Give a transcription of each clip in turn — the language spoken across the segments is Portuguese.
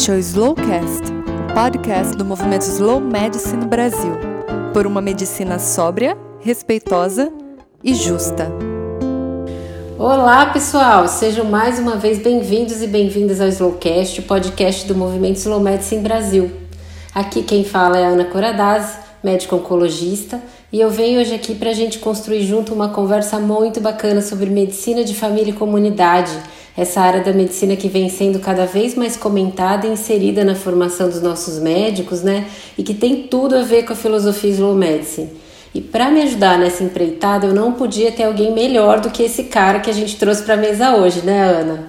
Este é o Slowcast, o podcast do movimento Slow Medicine Brasil, por uma medicina sóbria, respeitosa e justa. Olá, pessoal! Sejam mais uma vez bem-vindos e bem-vindas ao Slowcast, o podcast do movimento Slow Medicine Brasil. Aqui quem fala é Ana Coradazzi, médico oncologista, e eu venho hoje aqui para a gente construir junto uma conversa muito bacana sobre medicina de família e comunidade essa área da medicina que vem sendo cada vez mais comentada e inserida na formação dos nossos médicos, né? E que tem tudo a ver com a filosofia slow medicine. E para me ajudar nessa empreitada, eu não podia ter alguém melhor do que esse cara que a gente trouxe para a mesa hoje, né, Ana?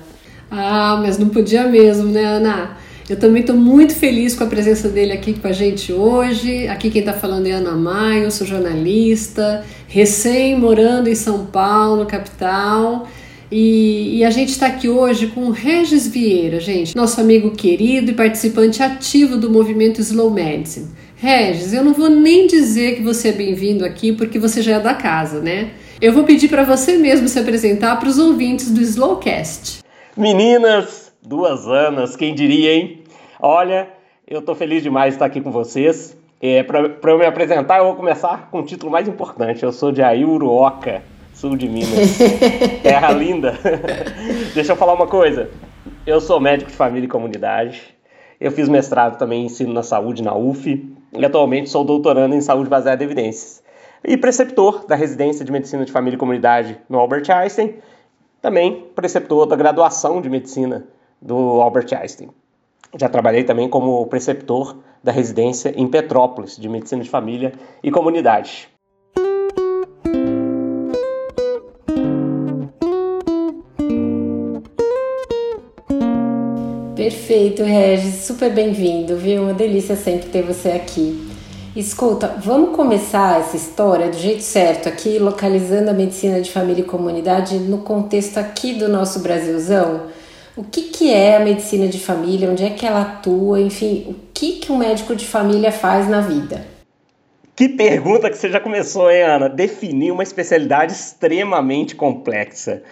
Ah, mas não podia mesmo, né, Ana? Eu também estou muito feliz com a presença dele aqui com a gente hoje. Aqui quem está falando é Ana Maio, sou jornalista, recém morando em São Paulo, capital. E, e, a gente está aqui hoje com o Regis Vieira, gente, nosso amigo querido e participante ativo do movimento Slow Medicine. Regis, eu não vou nem dizer que você é bem-vindo aqui porque você já é da casa, né? Eu vou pedir para você mesmo se apresentar para os ouvintes do Slowcast. Meninas, duas anos, quem diria, hein? Olha, eu tô feliz demais de estar aqui com vocês. É, para eu me apresentar, eu vou começar com o título mais importante. Eu sou de Aiuruoca sul de Minas. Terra linda. Deixa eu falar uma coisa. Eu sou médico de família e comunidade. Eu fiz mestrado também em ensino na saúde na UF e atualmente sou doutorando em saúde baseada em evidências. E preceptor da residência de medicina de família e comunidade no Albert Einstein, também preceptor da graduação de medicina do Albert Einstein. Já trabalhei também como preceptor da residência em Petrópolis de medicina de família e comunidade. Perfeito, Regis, super bem-vindo, viu? Uma delícia sempre ter você aqui. Escuta, vamos começar essa história do jeito certo aqui, localizando a medicina de família e comunidade no contexto aqui do nosso Brasilzão. O que, que é a medicina de família? Onde é que ela atua? Enfim, o que, que um médico de família faz na vida? Que pergunta que você já começou, hein, Ana? Definir uma especialidade extremamente complexa.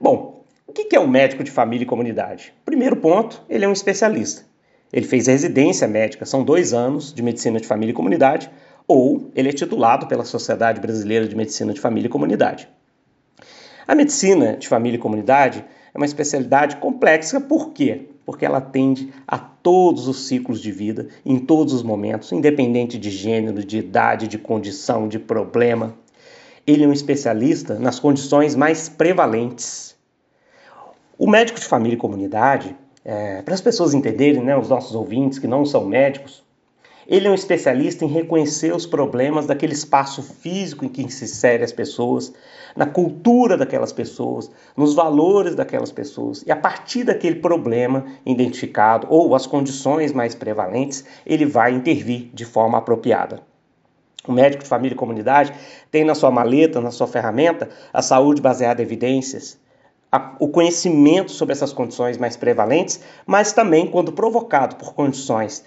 Bom, o que é um médico de família e comunidade? Primeiro ponto, ele é um especialista. Ele fez residência médica, são dois anos de medicina de família e comunidade, ou ele é titulado pela Sociedade Brasileira de Medicina de Família e Comunidade. A medicina de família e comunidade é uma especialidade complexa, por quê? Porque ela atende a todos os ciclos de vida, em todos os momentos, independente de gênero, de idade, de condição, de problema. Ele é um especialista nas condições mais prevalentes o médico de família e comunidade, é, para as pessoas entenderem, né, os nossos ouvintes que não são médicos, ele é um especialista em reconhecer os problemas daquele espaço físico em que se insere as pessoas, na cultura daquelas pessoas, nos valores daquelas pessoas. E a partir daquele problema identificado ou as condições mais prevalentes, ele vai intervir de forma apropriada. O médico de família e comunidade tem na sua maleta, na sua ferramenta, a saúde baseada em evidências, a, o conhecimento sobre essas condições mais prevalentes, mas também, quando provocado por condições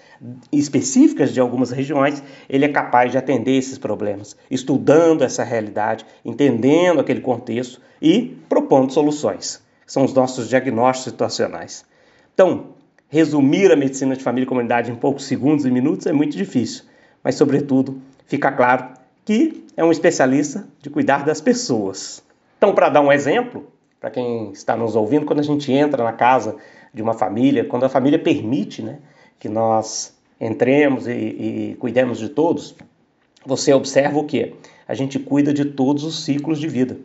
específicas de algumas regiões, ele é capaz de atender esses problemas, estudando essa realidade, entendendo aquele contexto e propondo soluções. São os nossos diagnósticos situacionais. Então, resumir a medicina de família e comunidade em poucos segundos e minutos é muito difícil, mas, sobretudo, fica claro que é um especialista de cuidar das pessoas. Então, para dar um exemplo, para quem está nos ouvindo, quando a gente entra na casa de uma família, quando a família permite né, que nós entremos e, e cuidemos de todos, você observa o que? A gente cuida de todos os ciclos de vida.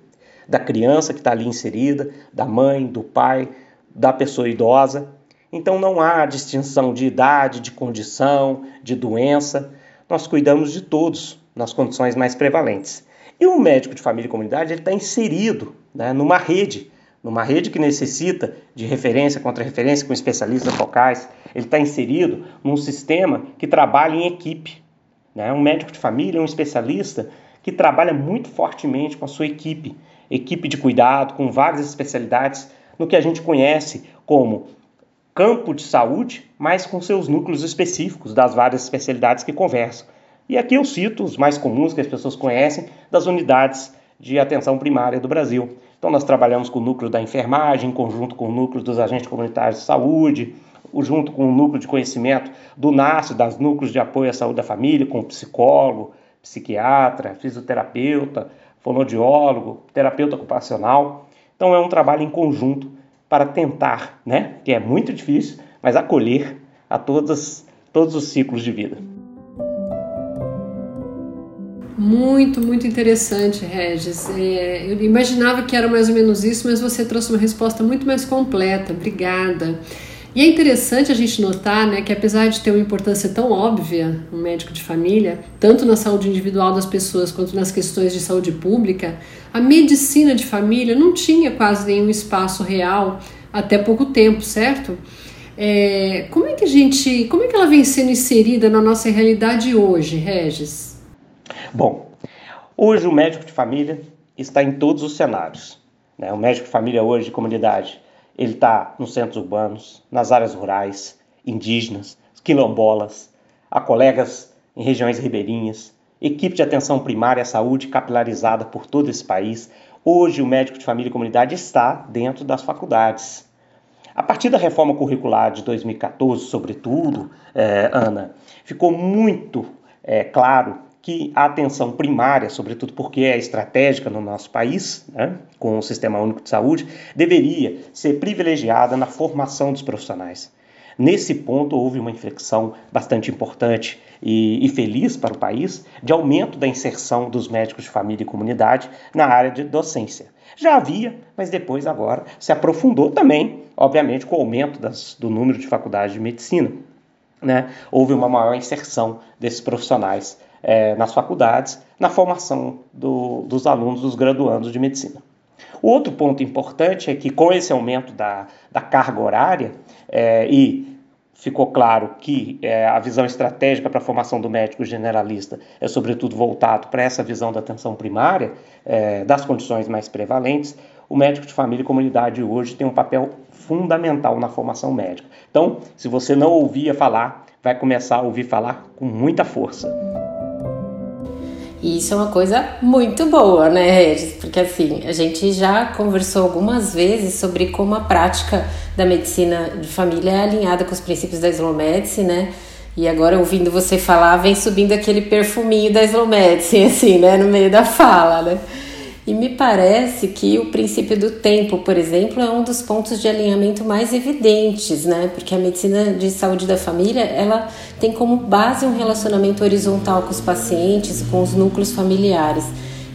Da criança que está ali inserida, da mãe, do pai, da pessoa idosa. Então não há distinção de idade, de condição, de doença. Nós cuidamos de todos nas condições mais prevalentes. E o médico de família e comunidade está inserido né, numa rede, numa rede que necessita de referência contra referência com especialistas locais. Ele está inserido num sistema que trabalha em equipe. Né? Um médico de família um especialista que trabalha muito fortemente com a sua equipe, equipe de cuidado, com várias especialidades, no que a gente conhece como campo de saúde, mas com seus núcleos específicos das várias especialidades que conversam. E aqui eu cito os mais comuns que as pessoas conhecem das unidades de atenção primária do Brasil. Então nós trabalhamos com o núcleo da enfermagem, em conjunto com o núcleo dos agentes comunitários de saúde, junto com o núcleo de conhecimento do NASCE, das núcleos de apoio à saúde da família, com psicólogo, psiquiatra, fisioterapeuta, fonoaudiólogo, terapeuta ocupacional. Então é um trabalho em conjunto para tentar, né, que é muito difícil, mas acolher a todas, todos os ciclos de vida. Muito, muito interessante, Regis. É, eu imaginava que era mais ou menos isso, mas você trouxe uma resposta muito mais completa. Obrigada. E é interessante a gente notar né, que, apesar de ter uma importância tão óbvia, um médico de família, tanto na saúde individual das pessoas quanto nas questões de saúde pública, a medicina de família não tinha quase nenhum espaço real até pouco tempo, certo? É, como é que a gente, como é que ela vem sendo inserida na nossa realidade hoje, Regis? Bom, hoje o médico de família está em todos os cenários. Né? O médico de família hoje de comunidade ele está nos centros urbanos, nas áreas rurais, indígenas, quilombolas, há colegas em regiões ribeirinhas, equipe de atenção primária à saúde capilarizada por todo esse país. Hoje, o médico de família e comunidade está dentro das faculdades. A partir da reforma curricular de 2014, sobretudo, é, Ana, ficou muito é, claro que a atenção primária, sobretudo porque é estratégica no nosso país, né, com o Sistema Único de Saúde, deveria ser privilegiada na formação dos profissionais. Nesse ponto, houve uma inflexão bastante importante e, e, feliz para o país de aumento da inserção dos médicos de família e comunidade na área de docência. Já havia, mas depois, agora, se aprofundou também, obviamente, com o aumento das, do número de faculdades de medicina. Né? Houve uma maior inserção desses profissionais é, nas faculdades, na formação do, dos alunos, dos graduandos de medicina. O outro ponto importante é que, com esse aumento da, da carga horária, é, e ficou claro que é, a visão estratégica para a formação do médico generalista é, sobretudo, voltado para essa visão da atenção primária, é, das condições mais prevalentes, o médico de família e comunidade hoje tem um papel fundamental na formação médica. Então, se você não ouvia falar, vai começar a ouvir falar com muita força. E isso é uma coisa muito boa, né, Regis? Porque assim, a gente já conversou algumas vezes sobre como a prática da medicina de família é alinhada com os princípios da slow medicine, né? E agora, ouvindo você falar, vem subindo aquele perfuminho da slow medicine, assim, né, no meio da fala, né? E me parece que o princípio do tempo, por exemplo, é um dos pontos de alinhamento mais evidentes, né? Porque a medicina de saúde da família, ela tem como base um relacionamento horizontal com os pacientes, com os núcleos familiares.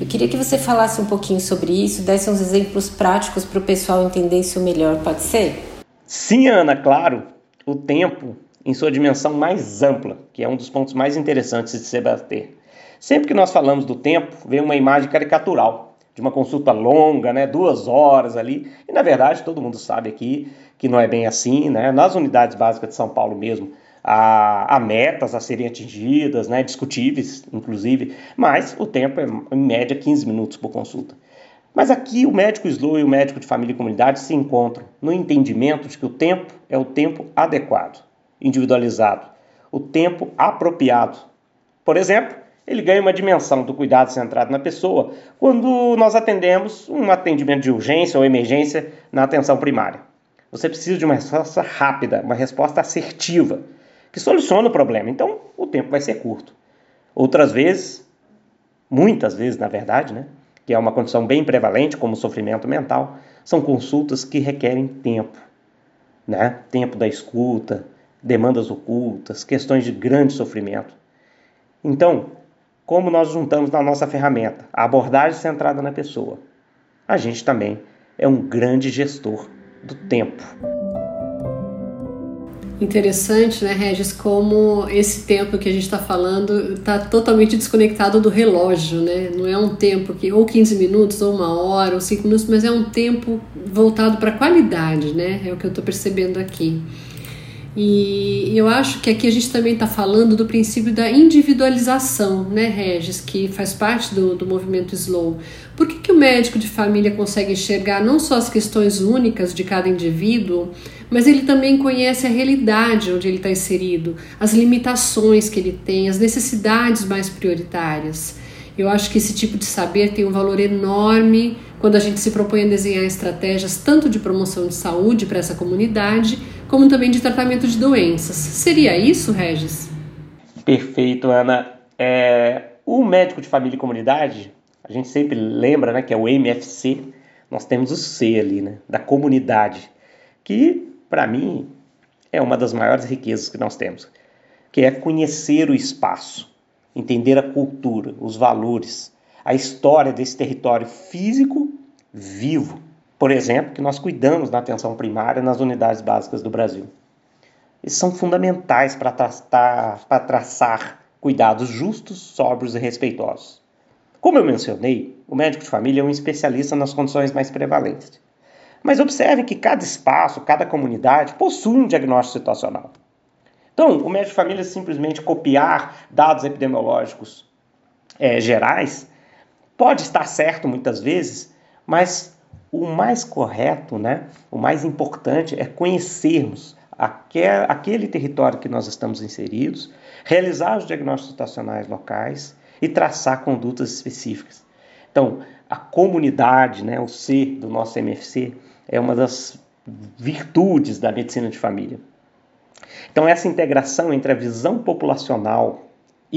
Eu queria que você falasse um pouquinho sobre isso, desse uns exemplos práticos para o pessoal entender isso melhor, pode ser? Sim, Ana, claro. O tempo em sua dimensão mais ampla, que é um dos pontos mais interessantes de se debater. Sempre que nós falamos do tempo, vem uma imagem caricatural de uma consulta longa, né, duas horas ali. E na verdade todo mundo sabe aqui que não é bem assim, né? Nas unidades básicas de São Paulo mesmo, há, metas a serem atingidas, né, discutíveis, inclusive, mas o tempo é em média 15 minutos por consulta. Mas aqui o médico slow e o médico de família e comunidade se encontram no entendimento de que o tempo é o tempo adequado, individualizado, o tempo apropriado. Por exemplo, ele ganha uma dimensão do cuidado centrado na pessoa quando nós atendemos um atendimento de urgência ou emergência na atenção primária. Você precisa de uma resposta rápida, uma resposta assertiva, que soluciona o problema. Então, o tempo vai ser curto. Outras vezes, muitas vezes, na verdade, né, que é uma condição bem prevalente, como o sofrimento mental, são consultas que requerem tempo. Né? Tempo da escuta, demandas ocultas, questões de grande sofrimento. Então, como nós juntamos na nossa ferramenta a abordagem centrada na pessoa, a gente também é um grande gestor do tempo. Interessante, né, Regis, como esse tempo que a gente está falando está totalmente desconectado do relógio, né? Não é um tempo que ou 15 minutos, ou uma hora, ou 5 minutos, mas é um tempo voltado para a qualidade, né? É o que eu estou percebendo aqui. E eu acho que aqui a gente também está falando do princípio da individualização, né, Regis, que faz parte do, do movimento Slow. Por que, que o médico de família consegue enxergar não só as questões únicas de cada indivíduo, mas ele também conhece a realidade onde ele está inserido, as limitações que ele tem, as necessidades mais prioritárias? Eu acho que esse tipo de saber tem um valor enorme quando a gente se propõe a desenhar estratégias tanto de promoção de saúde para essa comunidade, como também de tratamento de doenças. Seria isso, Regis? Perfeito, Ana. É, o médico de família e comunidade, a gente sempre lembra né, que é o MFC, nós temos o C ali, né, da comunidade, que para mim é uma das maiores riquezas que nós temos, que é conhecer o espaço, entender a cultura, os valores, a história desse território físico vivo. Por exemplo, que nós cuidamos da atenção primária nas unidades básicas do Brasil. Eles são fundamentais para traçar, traçar cuidados justos, sóbrios e respeitosos. Como eu mencionei, o médico de família é um especialista nas condições mais prevalentes. Mas observe que cada espaço, cada comunidade possui um diagnóstico situacional. Então, o médico de família simplesmente copiar dados epidemiológicos é, gerais pode estar certo muitas vezes, mas o mais correto, né, o mais importante é conhecermos aquele território que nós estamos inseridos, realizar os diagnósticos situacionais locais e traçar condutas específicas. Então, a comunidade, né, o C do nosso MFC, é uma das virtudes da medicina de família. Então, essa integração entre a visão populacional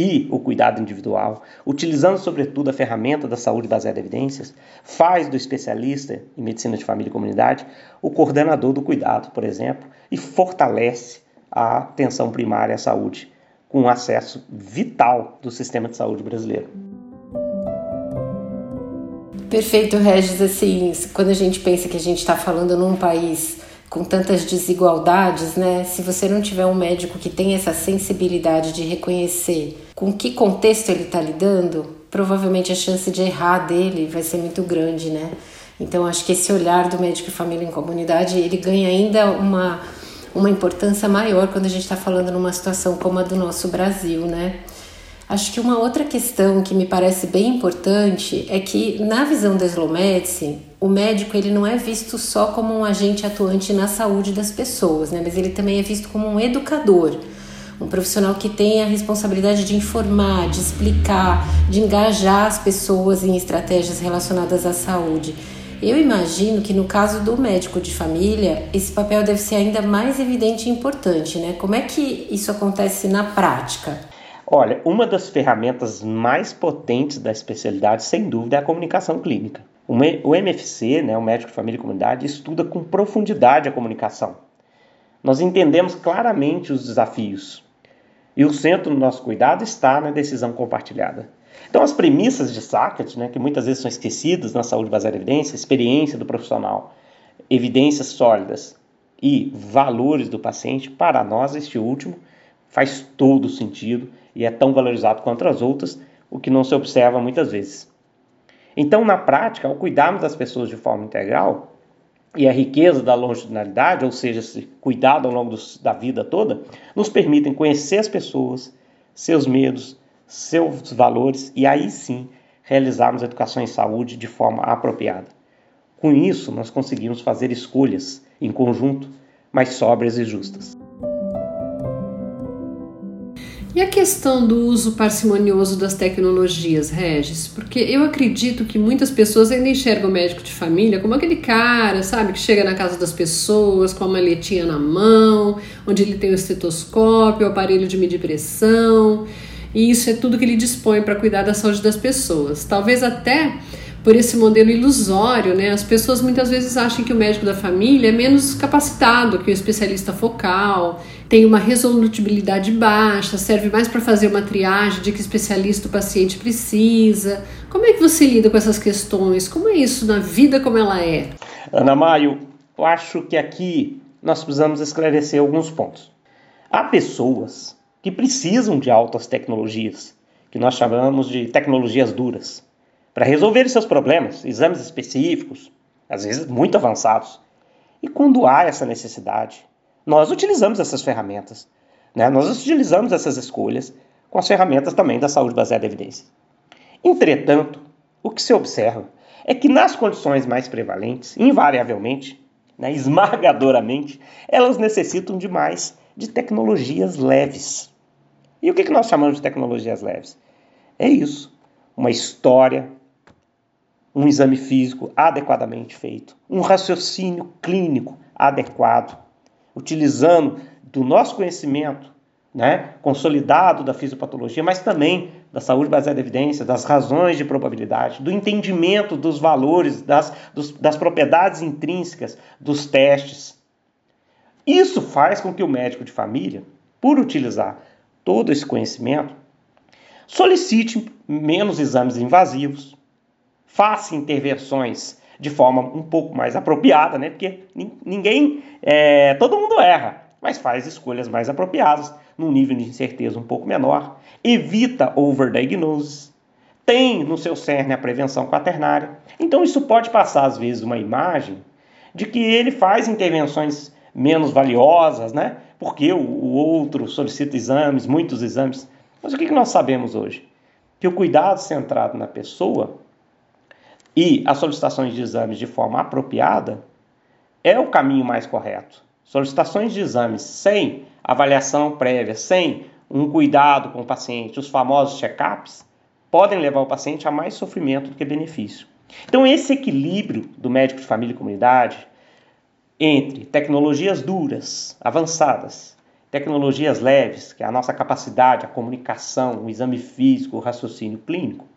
e o cuidado individual, utilizando sobretudo a ferramenta da saúde baseada em evidências, faz do especialista em medicina de família e comunidade o coordenador do cuidado, por exemplo, e fortalece a atenção primária à saúde, com um acesso vital do sistema de saúde brasileiro. Perfeito, Regis. Assim, quando a gente pensa que a gente está falando num país com tantas desigualdades, né? Se você não tiver um médico que tem essa sensibilidade de reconhecer com que contexto ele está lidando, provavelmente a chance de errar dele vai ser muito grande, né? Então acho que esse olhar do médico e família em comunidade ele ganha ainda uma uma importância maior quando a gente está falando numa situação como a do nosso Brasil, né? Acho que uma outra questão que me parece bem importante é que na visão da slow medicine, o médico ele não é visto só como um agente atuante na saúde das pessoas, né? Mas ele também é visto como um educador, um profissional que tem a responsabilidade de informar, de explicar, de engajar as pessoas em estratégias relacionadas à saúde. Eu imagino que no caso do médico de família, esse papel deve ser ainda mais evidente e importante, né? Como é que isso acontece na prática? Olha, uma das ferramentas mais potentes da especialidade, sem dúvida, é a comunicação clínica. O MFC, né, o médico de família e comunidade, estuda com profundidade a comunicação. Nós entendemos claramente os desafios e o centro do nosso cuidado está na decisão compartilhada. Então, as premissas de Sackett, né, que muitas vezes são esquecidas na saúde baseada em evidência, experiência do profissional, evidências sólidas e valores do paciente, para nós, este último faz todo sentido e é tão valorizado quanto as outras, o que não se observa muitas vezes. Então, na prática, ao cuidarmos das pessoas de forma integral, e a riqueza da longitudinalidade, ou seja, esse cuidado ao longo da vida toda, nos permitem conhecer as pessoas, seus medos, seus valores e aí sim realizarmos a educação em saúde de forma apropriada. Com isso, nós conseguimos fazer escolhas em conjunto mais sóbrias e justas. E a questão do uso parcimonioso das tecnologias, Regis? Porque eu acredito que muitas pessoas ainda enxergam o médico de família como aquele cara, sabe, que chega na casa das pessoas com a maletinha na mão, onde ele tem o estetoscópio, o aparelho de medir pressão e isso é tudo que ele dispõe para cuidar da saúde das pessoas. Talvez até por esse modelo ilusório, né? As pessoas muitas vezes acham que o médico da família é menos capacitado que o especialista focal, tem uma resolutibilidade baixa, serve mais para fazer uma triagem de que especialista o paciente precisa. Como é que você lida com essas questões? Como é isso na vida como ela é? Ana Maio, eu acho que aqui nós precisamos esclarecer alguns pontos. Há pessoas que precisam de altas tecnologias, que nós chamamos de tecnologias duras, para resolver seus problemas, exames específicos, às vezes muito avançados. E quando há essa necessidade, nós utilizamos essas ferramentas, né? nós utilizamos essas escolhas com as ferramentas também da saúde baseada em evidência. Entretanto, o que se observa é que nas condições mais prevalentes, invariavelmente, né, esmagadoramente, elas necessitam de mais de tecnologias leves. E o que nós chamamos de tecnologias leves? É isso: uma história, um exame físico adequadamente feito, um raciocínio clínico adequado, utilizando do nosso conhecimento né, consolidado da fisiopatologia, mas também da saúde baseada em evidência, das razões de probabilidade, do entendimento dos valores, das, dos, das propriedades intrínsecas dos testes. Isso faz com que o médico de família, por utilizar todo esse conhecimento, solicite menos exames invasivos, faça intervenções de forma um pouco mais apropriada, né? Porque ninguém, é, todo mundo erra, mas faz escolhas mais apropriadas, num nível de incerteza um pouco menor, evita overdiagnosis, tem no seu cerne a prevenção quaternária. Então isso pode passar às vezes uma imagem de que ele faz intervenções menos valiosas, né? Porque o, outro solicita exames, muitos exames. Mas o que nós sabemos hoje? Que o cuidado centrado na pessoa e as solicitações de exames de forma apropriada é o caminho mais correto. Solicitações de exames sem avaliação prévia, sem um cuidado com o paciente, os famosos check-ups, podem levar o paciente a mais sofrimento do que benefício. Então, esse equilíbrio do médico de família e comunidade entre tecnologias duras, avançadas, tecnologias leves, que é a nossa capacidade, a comunicação, o exame físico, o raciocínio clínico,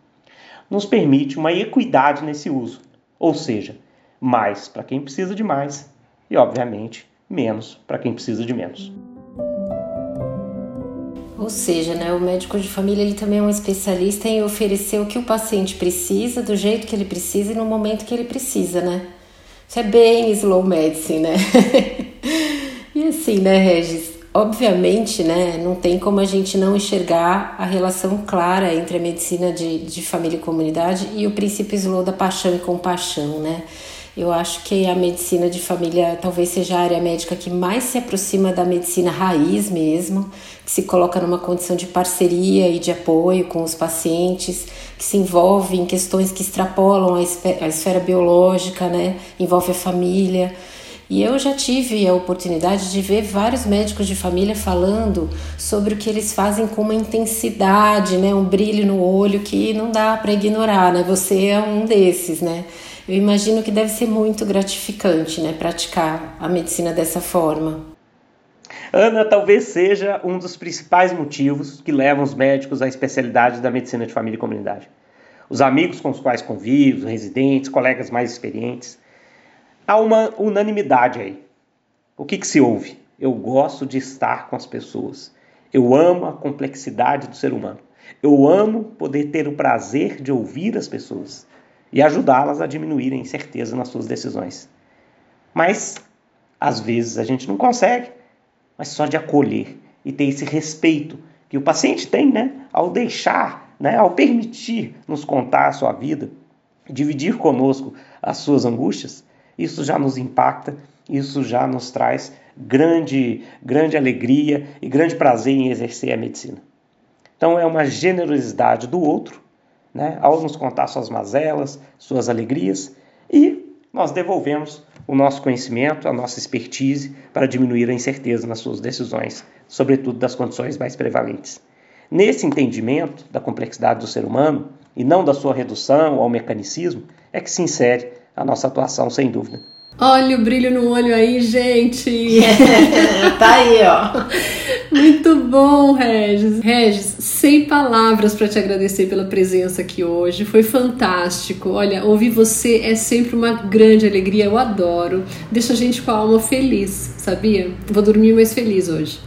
nos permite uma equidade nesse uso, ou seja, mais para quem precisa de mais e, obviamente, menos para quem precisa de menos. Ou seja, né, o médico de família ele também é um especialista em oferecer o que o paciente precisa, do jeito que ele precisa e no momento que ele precisa, né? Isso é bem slow medicine, né? e assim, né, Regis? Obviamente, né, não tem como a gente não enxergar a relação clara entre a medicina de, de família e comunidade e o princípio slow da paixão e compaixão, né? Eu acho que a medicina de família talvez seja a área médica que mais se aproxima da medicina raiz mesmo, que se coloca numa condição de parceria e de apoio com os pacientes, que se envolve em questões que extrapolam a esfera biológica, né? Envolve a família. E eu já tive a oportunidade de ver vários médicos de família falando sobre o que eles fazem com uma intensidade, né, um brilho no olho que não dá para ignorar, né? Você é um desses, né? Eu imagino que deve ser muito gratificante, né, praticar a medicina dessa forma. Ana, talvez seja um dos principais motivos que levam os médicos à especialidade da medicina de família e comunidade. Os amigos com os quais convivo, residentes, colegas mais experientes, há uma unanimidade aí. O que, que se ouve? Eu gosto de estar com as pessoas. Eu amo a complexidade do ser humano. Eu amo poder ter o prazer de ouvir as pessoas e ajudá-las a diminuírem incerteza nas suas decisões. Mas, às vezes, a gente não consegue, mas só de acolher e ter esse respeito que o paciente tem, né, ao deixar, né, ao permitir nos contar a sua vida, dividir conosco as suas angústias, isso já nos impacta, isso já nos traz grande, grande alegria e grande prazer em exercer a medicina. Então é uma generosidade do outro né, ao nos contar suas mazelas, suas alegrias, e nós devolvemos o nosso conhecimento, a nossa expertise para diminuir a incerteza nas suas decisões, sobretudo das condições mais prevalentes. Nesse entendimento da complexidade do ser humano e não da sua redução ao mecanicismo, é que se insere a nossa atuação, sem dúvida. Olha o brilho no olho aí, gente! tá aí, ó. Muito bom, Regis. Regis, sem palavras para te agradecer pela presença aqui hoje. Foi fantástico. Olha, ouvir você é sempre uma grande alegria. Eu adoro. Deixa a gente com a alma feliz, sabia? Vou dormir mais feliz hoje.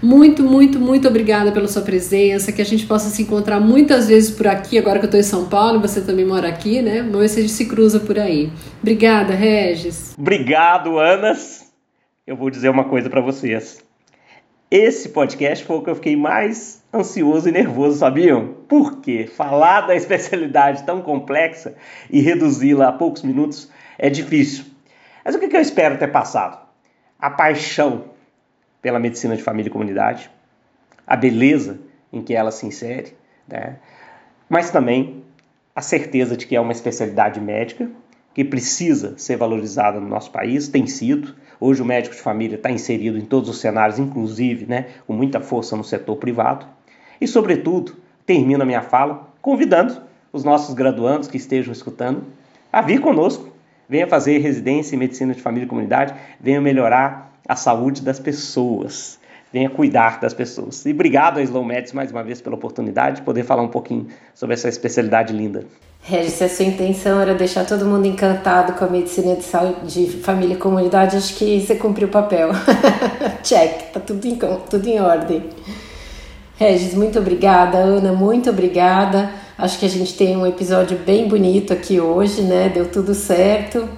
Muito, muito, muito obrigada pela sua presença, que a gente possa se encontrar muitas vezes por aqui, agora que eu estou em São Paulo, você também mora aqui, né? Se a gente se cruza por aí. Obrigada, Regis. Obrigado, Anas. Eu vou dizer uma coisa para vocês. Esse podcast foi o que eu fiquei mais ansioso e nervoso, sabiam? Porque falar da especialidade tão complexa e reduzi-la a poucos minutos é difícil. Mas o que eu espero ter passado? A paixão pela medicina de família e comunidade, a beleza em que ela se insere, né? mas também a certeza de que é uma especialidade médica que precisa ser valorizada no nosso país, tem sido. Hoje o médico de família está inserido em todos os cenários, inclusive né, com muita força no setor privado. E, sobretudo, termino a minha fala convidando os nossos graduandos que estejam escutando a vir conosco, venha fazer residência em medicina de família e comunidade, venha melhorar a saúde das pessoas. Venha cuidar das pessoas. E obrigado a Slow Medicine mais uma vez pela oportunidade de poder falar um pouquinho sobre essa especialidade linda. Regis, se a sua intenção era deixar todo mundo encantado com a medicina de, saúde, de família e comunidade, acho que você cumpriu o papel. Check, tá tudo em, tudo em ordem. Regis, muito obrigada. Ana, muito obrigada. Acho que a gente tem um episódio bem bonito aqui hoje, né? Deu tudo certo.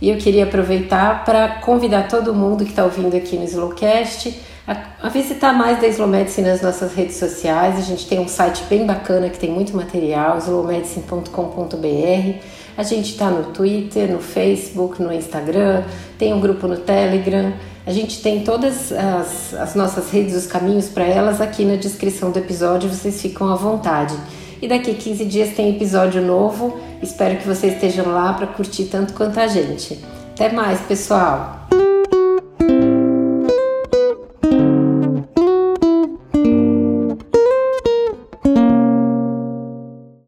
E eu queria aproveitar para convidar todo mundo que está ouvindo aqui no Slowcast a, visitar mais da Slow Medicine nas nossas redes sociais. A gente tem um site bem bacana que tem muito material, slowmedicine.com.br. A gente está no Twitter, no Facebook, no Instagram, tem um grupo no Telegram. A gente tem todas as, as nossas redes, os caminhos para elas aqui na descrição do episódio, vocês ficam à vontade. E daqui 15 dias tem episódio novo. Espero que vocês estejam lá para curtir tanto quanto a gente. Até mais, pessoal!